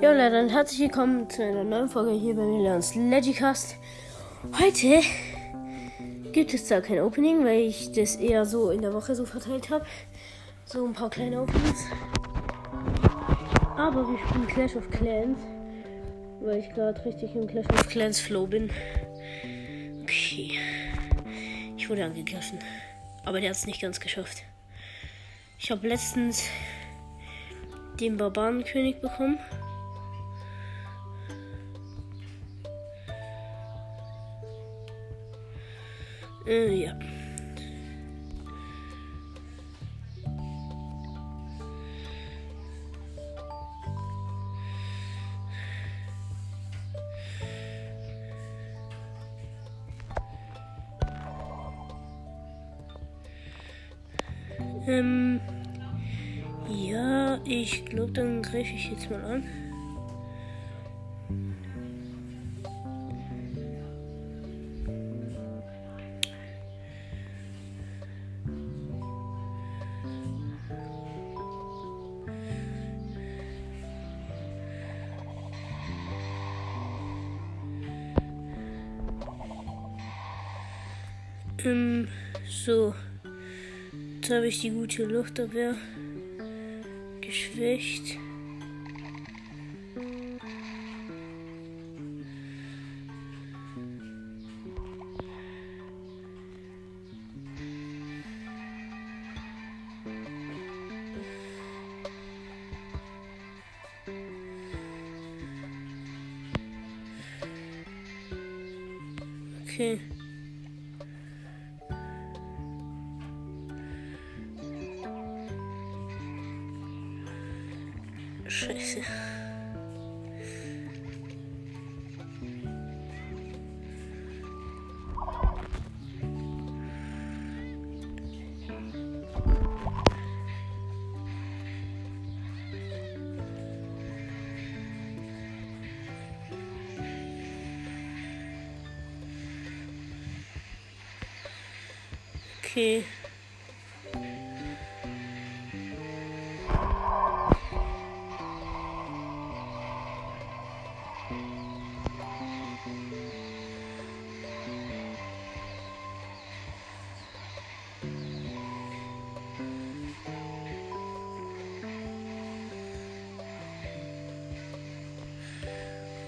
Ja, Leute, dann herzlich willkommen zu einer neuen Folge hier bei mir, Leons Legicast. Heute gibt es da kein Opening, weil ich das eher so in der Woche so verteilt habe. So ein paar kleine Openings. Aber wir spielen Clash of Clans, weil ich gerade richtig im Clash of Clans Flow bin. Okay. Ich wurde angegriffen. Aber der hat es nicht ganz geschafft. Ich habe letztens den Barbarenkönig bekommen. Äh, ja. Ähm, ja, ich glaube, dann greife ich jetzt mal an. Ähm, so. Jetzt habe ich die gute Luftabwehr geschwächt. Okay. Scheiße. Okay.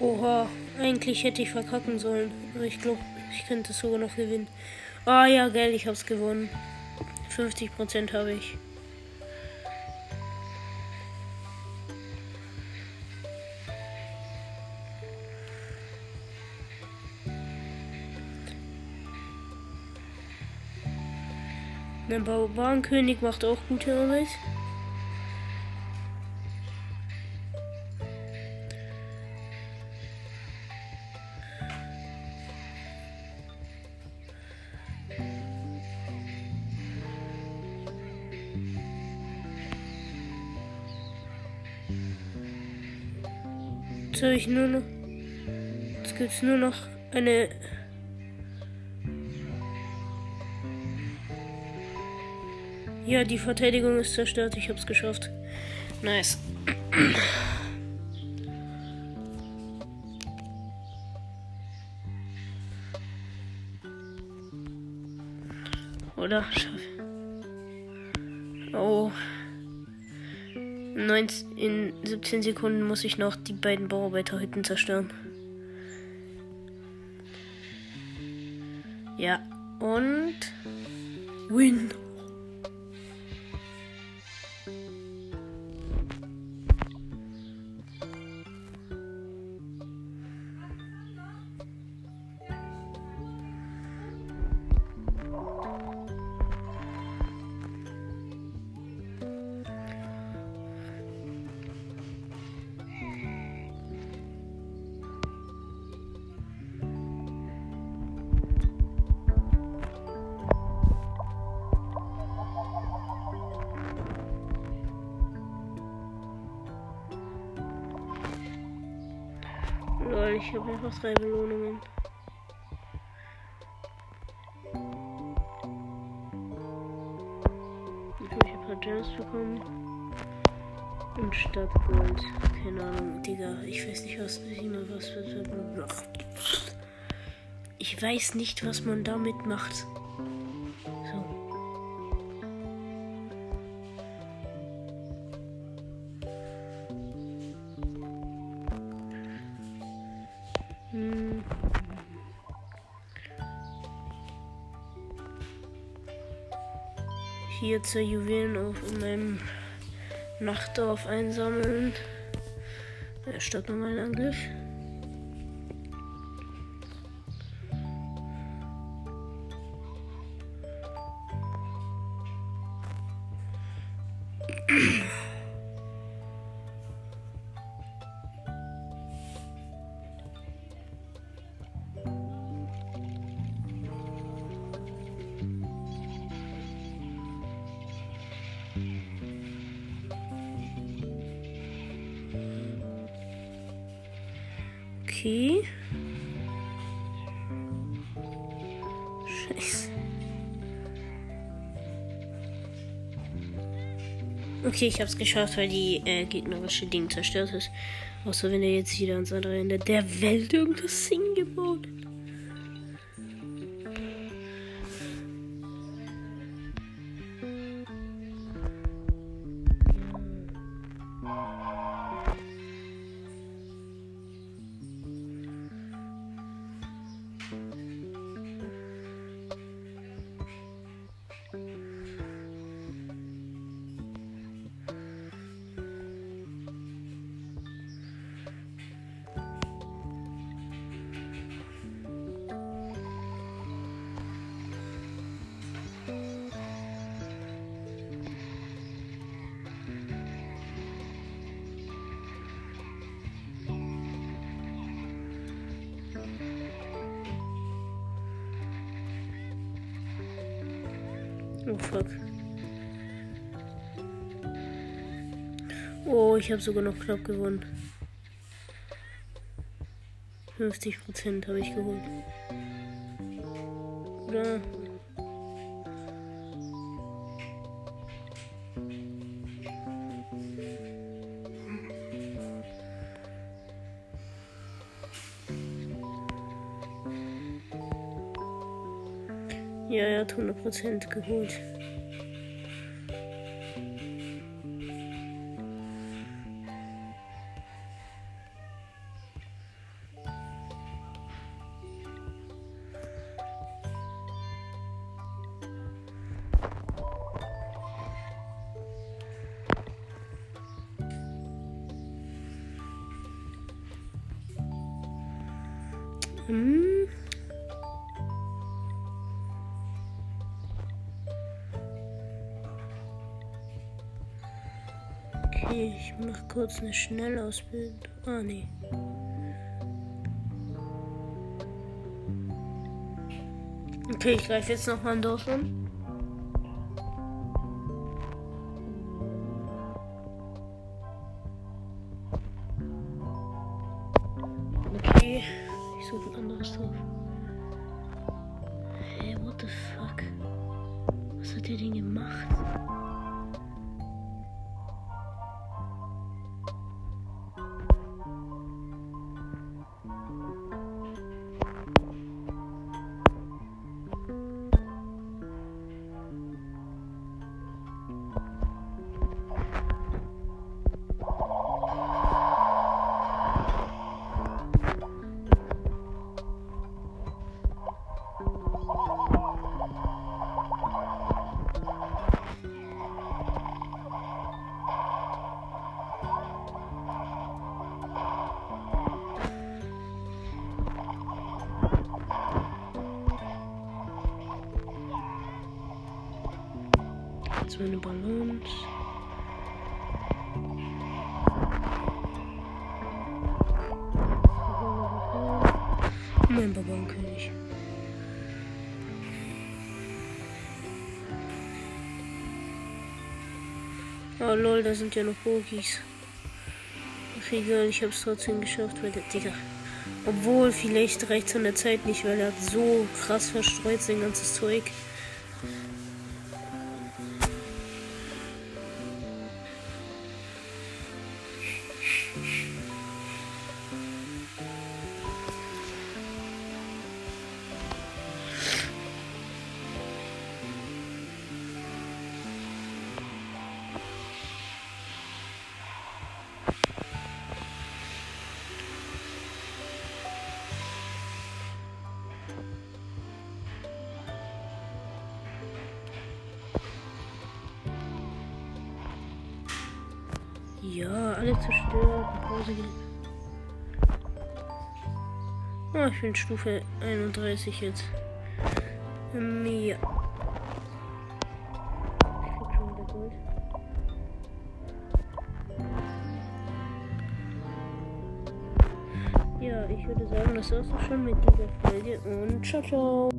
Oha, eigentlich hätte ich verkacken sollen. Aber ich glaube, ich könnte es sogar noch gewinnen. Ah ja, geil, ich hab's gewonnen. 50% habe ich. Der Bauernkönig macht auch gute Arbeit. Jetzt habe ich nur noch. Jetzt gibt es nur noch eine. Ja, die Verteidigung ist zerstört. Ich habe es geschafft. Nice. Oder? Oh. 19, in 17 Sekunden muss ich noch die beiden Bauarbeiterhütten zerstören. Ja, und Win. Lol, ich habe einfach drei Belohnungen. Jetzt habe ich ein paar Gems bekommen. Und Stadtgold. Keine Ahnung, Digga. Ich weiß nicht, was. was, was ich weiß nicht, was man damit macht. Hier zwei Juwelen auf meinem Nachtdorf einsammeln. Statt normalen Angriff. Okay. Scheiße. Okay, ich hab's geschafft, weil die äh, gegnerische Ding zerstört ist. Außer wenn er jetzt wieder ans andere Ende der Welt irgendwas Sing Oh fuck. Oh, ich habe sogar noch knapp gewonnen. 50% habe ich geholt. Oder? Ja, er hat 100% geholt. Hm. Ich mach kurz eine Schnellausbildung. Ah, nee. Okay, ich greife jetzt noch mal ein Dorf an. Okay, ich suche ein anderes Dorf. Hey, what the fuck? Was hat der denn gemacht? Jetzt meine Ballons. Mein Ballonkönig. Oh lol, da sind ja noch Bogies. Ach egal, ich hab's trotzdem geschafft, weil der Digga. Obwohl, vielleicht reicht an der Zeit nicht, weil er so krass verstreut sein ganzes Zeug. Ja, alle zerstört. Hause gehen. Oh, ich bin Stufe 31 jetzt. Ähm, ja. Ich krieg schon wieder Gold. Ja, ich würde sagen, das war's auch schon mit dieser Folge und ciao, ciao.